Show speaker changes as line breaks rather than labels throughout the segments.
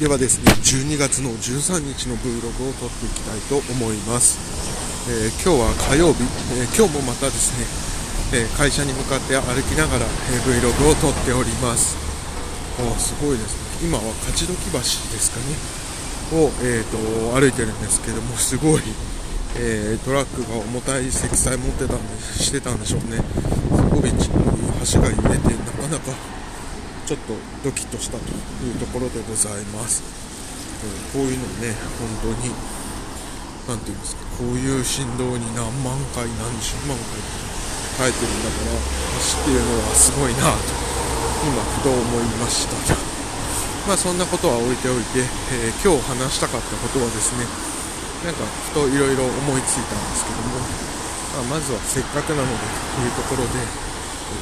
ではですね12月の13日の Vlog を撮っていきたいと思います、えー、今日は火曜日、えー、今日もまたですね、えー、会社に向かって歩きながら、え Vlog を撮っております。あすごいですね。今は勝どき橋ですかね。を、えーと、歩いてるんですけどもすごい、えトラックが重たい積載持ってたんでしてたんでしょうね。すごい橋が揺れてなかなかちょっとドキッとしたというところでございます、え、こういうのね本当に何て言うんですかこういう振動に何万回何十万回耐えてるんだから走っていうのはすごいなと今ふと思いましたと。まあそんなことは置いておいて、えー、今日話したかったことはですねなんかふといろいろ思いついたんですけども、まあ、まずはせっかくなのでというところで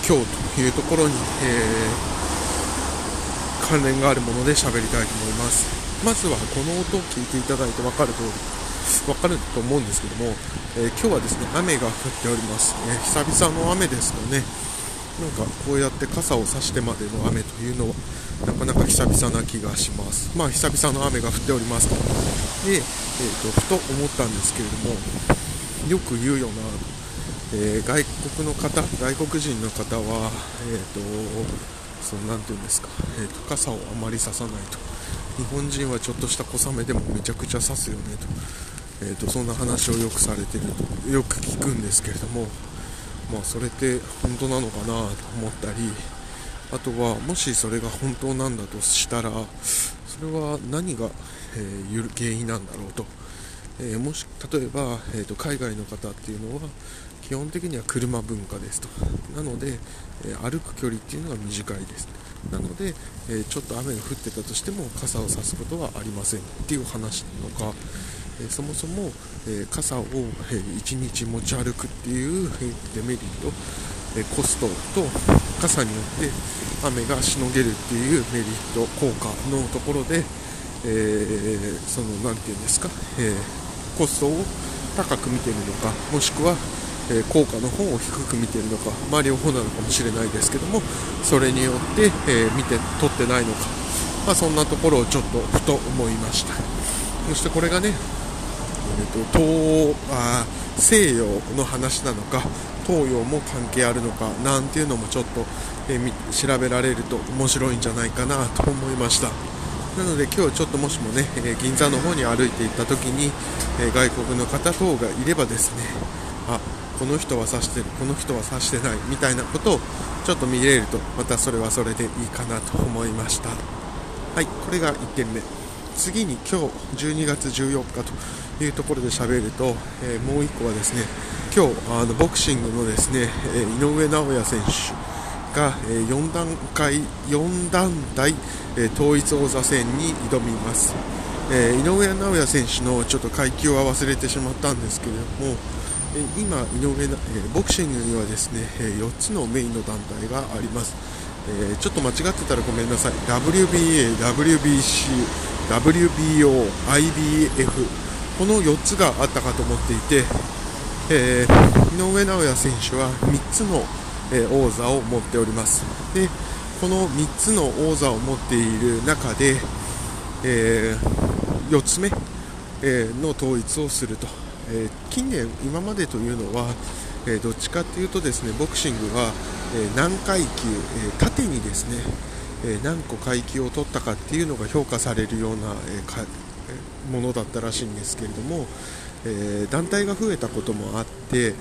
今日というところに、えー関連があるもので喋りたいと思います。まずはこの音を聞いていただいて分かる通り分かると思うんですけども、えー、今日はですね雨が降っております、えー、久々の雨ですかね。なんかこうやって傘を差してまでの雨というのはなかなか久々な気がします。まあ久々の雨が降っておりますで、えーと、ふと思ったんですけれどもよく言うような、えー、外国の方外国人の方はえっ、ー、とそのなて言うんですか、えーと、傘をあまり差さないと。日本人はちょっとした小雨でもめちゃくちゃ差すよねと,、えーと、そんな話をよくされてるとよく聞くんですけれども、まあ、それって本当なのかなと思ったり。あとはもしそれが本当なんだとしたらそれは何が、えー、原因なんだろうと。えー、もし例えば、えーと、海外の方っていうのは基本的には車文化ですと。なので、え、歩く距離っていうのが短いです。なので、え、ちょっと雨が降ってたとしても傘を差すことはありませんっていう話なのか、えそもそも、え傘を、え1日持ち歩くっていうデメリット、えコストと傘によって雨がしのげるっていうメリット効果のところで、えその何て言うんですか、えコストを高く見てるのかもしくは、え効果の方を低く見ているのか、まあ、両方なのかもしれないですけどもそれによって、え見て取ってないのか、まあ、そんなところをちょっとふと思いましたそしてこれがね、えーと、東あ西洋の話なのか東洋も関係あるのかなんていうのもちょっと、え、調べられると面白いんじゃないかなと思いました。なので今日ちょっともしもね、え銀座の方に歩いていった時に、え外国の方等がいればですねあこの人は指してるこの人は指してないみたいなことをちょっと見れるとまたそれはそれでいいかなと思いました。はいこれが1点目。次に今日12月14日というところで喋ると、えー、もう1個はですね今日あのボクシングのですね、え井上尚弥選手が、え4段階4団体、え統一王座戦に挑みます、え井上尚弥選手のちょっと階級は忘れてしまったんですけれども、今井上、えボクシングにはですね、え4つのメインの団体があります、えちょっと間違ってたらごめんなさい。WBA、WBC、WBO、IBF この4つがあったかと思っていて、え、井上尚弥選手は3つのえ王座を持っております。でこの3つの王座を持っている中で、え、4つ目、えの統一をすると、え近年今までというのは、えどっちかというとですねボクシングは、え何階級、え縦にですね、え何個階級を取ったかっていうのが評価されるような、えものだったらしいんですけれども、え団体が増えたこともあって、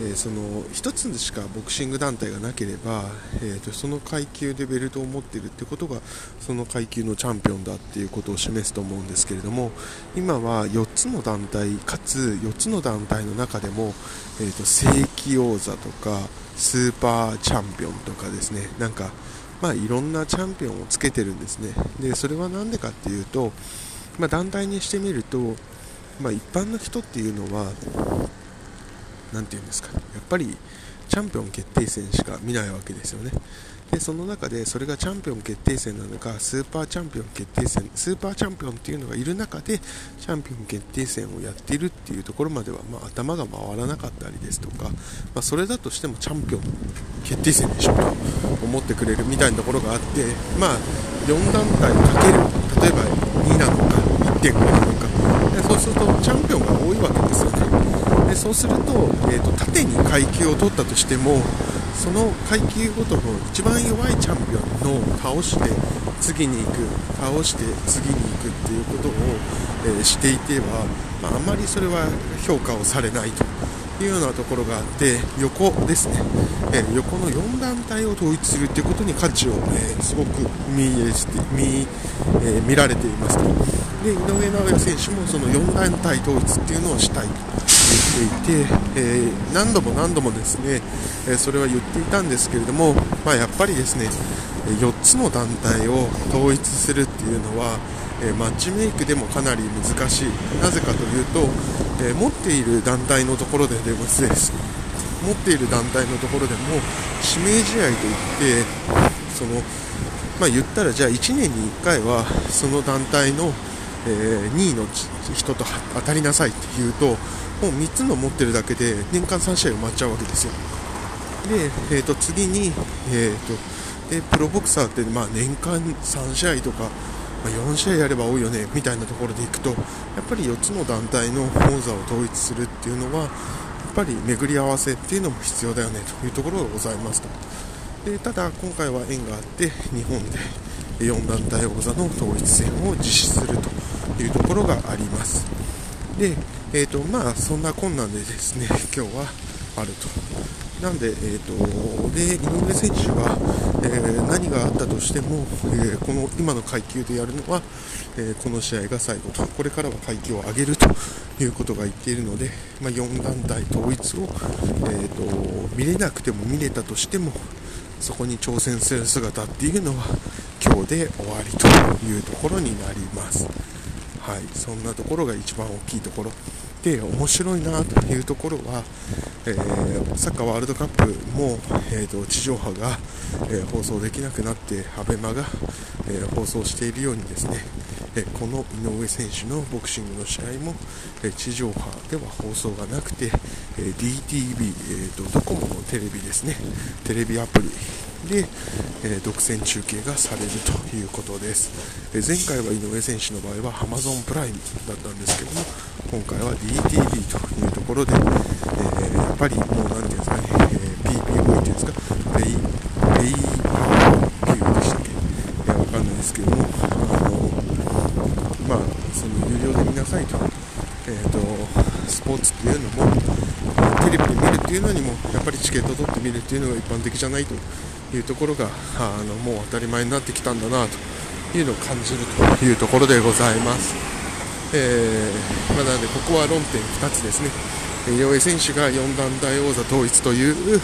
え、その1つしかボクシング団体がなければ、えーと、その階級でベルトを持っているってことがその階級のチャンピオンだっていうことを示すと思うんですけれども今は4つの団体かつ4つの団体の中でも、えーと、正規王座とかスーパーチャンピオンとかですねなんか、まあ、いろんなチャンピオンをつけてるんですね。でそれは何でかっていうと、まあ、団体にしてみると、まあ、一般の人っていうのは何て言うんですかやっぱりチャンピオン決定戦しか見ないわけですよね。でその中でそれがチャンピオン決定戦なのかスーパーチャンピオン決定戦スーパーチャンピオンっていうのがいる中でチャンピオン決定戦をやっているっていうところまでは、まあ、頭が回らなかったりですとか、まあ、それだとしてもチャンピオン決定戦でしょと思ってくれるみたいなところがあって、まあ、4団体かける例えば2なのか1.5なのか。そうするとチャンピオンが多いわけですよね。でそうすると,、えーと、縦に階級を取ったとしてもその階級ごとの一番弱いチャンピオンの倒して次に行く倒して次に行くっていうことを、えー、していては、まあ、あまりそれは評価をされないというようなところがあって横ですね、えー、横の4団体を統一するということに価値を、えー、すごく見して見,、え見られていますと。で井上尚弥選手もその4団体統一っていうのをしたいと。っていて、え何度も何度もですね、えそれは言っていたんですけれども、まあ、やっぱりですね4つの団体を統一するっていうのはえマッチメイクでもかなり難しい。なぜかというと、え持っている団体のところででもです持っている団体のところでも指名試合といってそのまあ、言ったらじゃあ1年に1回はその団体の、えー、2位の人と当たりなさいっていうともう3つの持ってるだけで年間3試合埋まっちゃうわけですよ。で、えー、と次に、えーとでプロボクサーって、まあ、年間3試合とかま4試合やれば多いよねみたいなところでいくとやっぱり4つの団体の王座を統一するっていうのはやっぱり巡り合わせっていうのも必要だよねというところがございますと。でただ今回は縁があって日本で4団体王座の統一戦を実施すると。いうところがあります。で、えーとまあ、そんな困難でですね 今日はあると。なんで、えーと、で井上選手が、えー、何があったとしても、えー、この今の階級でやるのは、えー、この試合が最後と、これからは階級を上げるということが言っているので、まあ、4団体統一を、えーと、見れなくても見れたとしても、そこに挑戦する姿っていうのは今日で終わりというところになります。はい、そんなところが一番大きいところ。で面白いなというところは、えー、サッカーワールドカップも、えーと、地上波が、えー、放送できなくなって ABEMA が、えー、放送しているようにですね、えこの井上選手のボクシングの試合も、え地上波では放送がなくて、え DTV、えーと、ドコモのテレビですねテレビアプリで、え独占中継がされるということです、え前回は井上選手の場合は Amazon プライムだったんですけども今回は DTV というところで、えー、やっぱりもう何ていうんですかね、えー、PPV っていうんですか pay pay per でしたっけ、えー、わかんないですけどもあのまあその有料で見なさいと,、えーと、スポーツっていうのもテレビで見るっていうのにもやっぱりチケット取って見るっていうのが一般的じゃないと。いうところがあのもう当たり前になってきたんだなというのを感じるというところでございます。えー、まあ、なのでここは論点2つですね、井上選手が4団体王座統一という、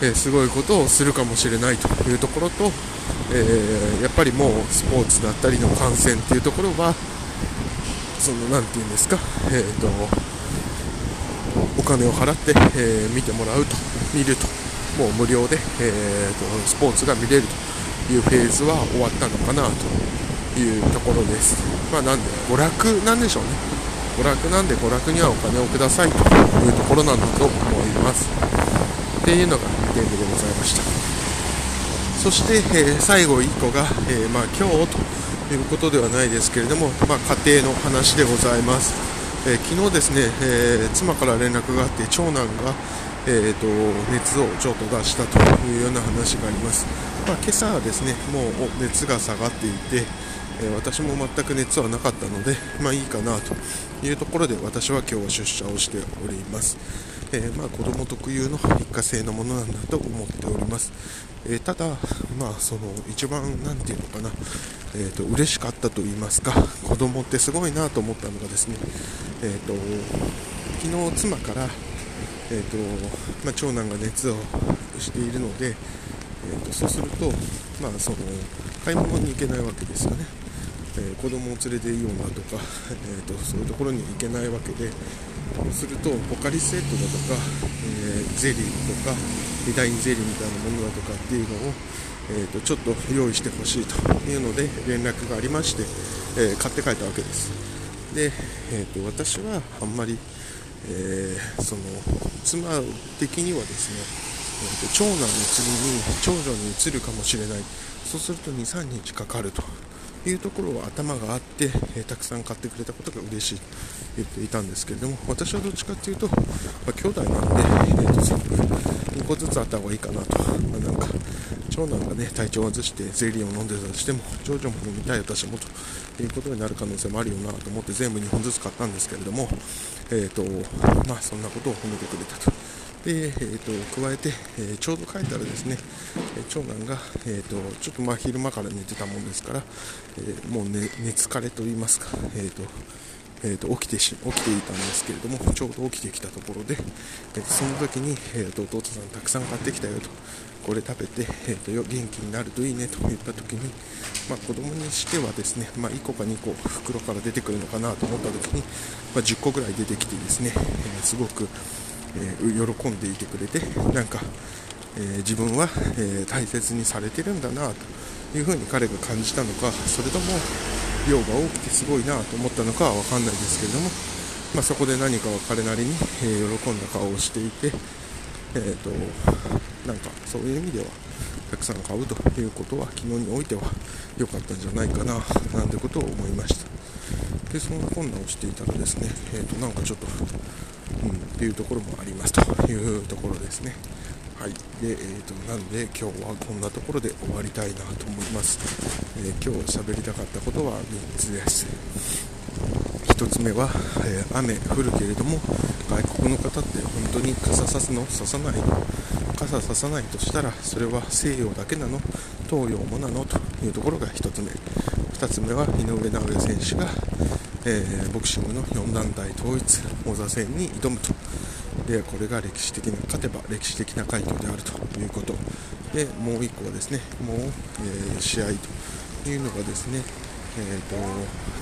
えー、すごいことをするかもしれないというところと、えー、やっぱりもうスポーツだったりの観戦っていうところはその何て言うんですか、えーと、お金を払って、え見てもらうと見るともう無料で、えーと、スポーツが見れるというフェーズは終わったのかなというところです。まあ、なんで娯楽なんでしょうね。娯楽なんで娯楽にはお金をくださいというところなんだと思います。っていうのが2点目でございました。そして、えー、最後1個が、えー、まあ、今日ということではないですけれども、まあ、家庭の話でございます。えー、昨日ですね、え妻から連絡があって長男がえーと、熱をちょっと出したというような話があります、まあ、今朝はですねもう熱が下がっていて、えー、私も全く熱はなかったので、まあ、いいかなというところで私は今日は出社をしております、えー、まあ、子供特有の一過性のものなんだと思っております、えー、ただ、まあ、その一番何て言うのかな、えーと、嬉しかったと言いますか子供ってすごいなと思ったのがですね、えーと昨日妻からえーとまあ、長男が熱をしているので、えーと、そうすると、まあ、その買い物に行けないわけですよね、えー、子供を連れていいようなとか、えーと、そういうところに行けないわけでそうするとポカリスエットだとか、えー、ゼリーとかメダインゼリーみたいなものだとかっていうのを、えー、とちょっと用意してほしいというので連絡がありまして、えー、買って帰ったわけです。で、えー、と私はあんまりえー、その妻的にはですね、長男の次に長女に移るかもしれない。そうすると23日かかると。いうところは頭があって、えたくさん買ってくれたことが嬉しいと言っていたんですけれども私はどっちかっていうと、まあ、兄弟なんで、えーと、全部2個ずつあった方がいいかなと、まあ、なんか長男がね体調を崩してゼリーを飲んでたとしても長女も飲みたい私もということになる可能性もあるよなと思って全部2本ずつ買ったんですけれども、えーとまあ、そんなことを褒めてくれたと。で、えーと、加えて、えー、ちょうど帰ったらですね、え長男が、えーと、ちょっとまあ昼間から寝てたもんですから、えー、もう寝疲れと言いますか、えーとえーと、起きてし起きていたんですけれどもちょうど起きてきたところで、えー、その時に、えーと、弟さんたくさん買ってきたよとこれ食べて、えーと、元気になるといいねと言った時に、まあ、子供にしてはですね、まあ、1個か2個袋から出てくるのかなと思った時に、まあ、10個ぐらい出てきてですね、えー、すごく、え、喜んでいてくれてなんか、え、自分は、え大切にされてるんだなというふうに彼が感じたのかそれとも量が多くてすごいなと思ったのかは分かんないですけれども、まあ、そこで何かを彼なりに、え、喜んだ顔をしていて、えーと、なんかそういう意味ではたくさん買うということは昨日においては良かったんじゃないかななんてことを思いました。でそんな困難をしていたらですね、えーと、なんかちょっと、うん、っていうところもありますというところですね。はい、で、えーと、なんで今日はこんなところで終わりたいなと思います、えー、今日喋りたかったことは3つです。1つ目は、えー、雨降るけれども外国の方って本当に傘さすの？ささないの？傘ささないとしたらそれは西洋だけなの？東洋もなの？というところが1つ目。2つ目は井上尚弥選手が、えー、ボクシングの4団体統一王座戦に挑むと。でこれが歴史的な勝てば歴史的な快挙であるということ。でもう1個はですね。もう、えー、試合というのがですね、えー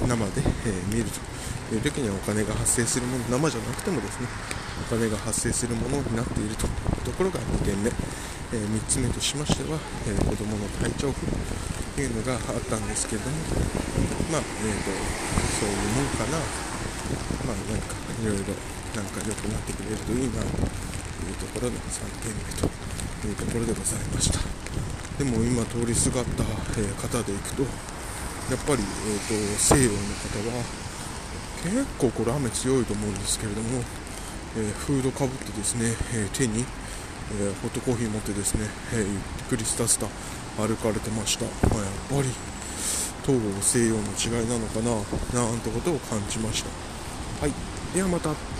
と、生で、え、見るという時にはお金が発生するもの。生じゃなくてもですねお金が発生するものになっているというところが2点目、え、3つ目としましては、えー、子どもの体調不良というのがあったんですけれどもまあ、えーと、そういうもんかな。まあなんかいろいろなんか良くなってくれるといいなというところの3点目というところでございました。でも今通りすがった、え方でいくとやっぱり、えーと、西洋の方は結構これ雨強いと思うんですけれども、えー、フードかぶってですね、え、手に、えー、ホットコーヒー持ってですね、えゆっくりスタスタ歩かれてました、まあ、やっぱり東欧西洋の違いなのかななんてことを感じました。はい。ではまた。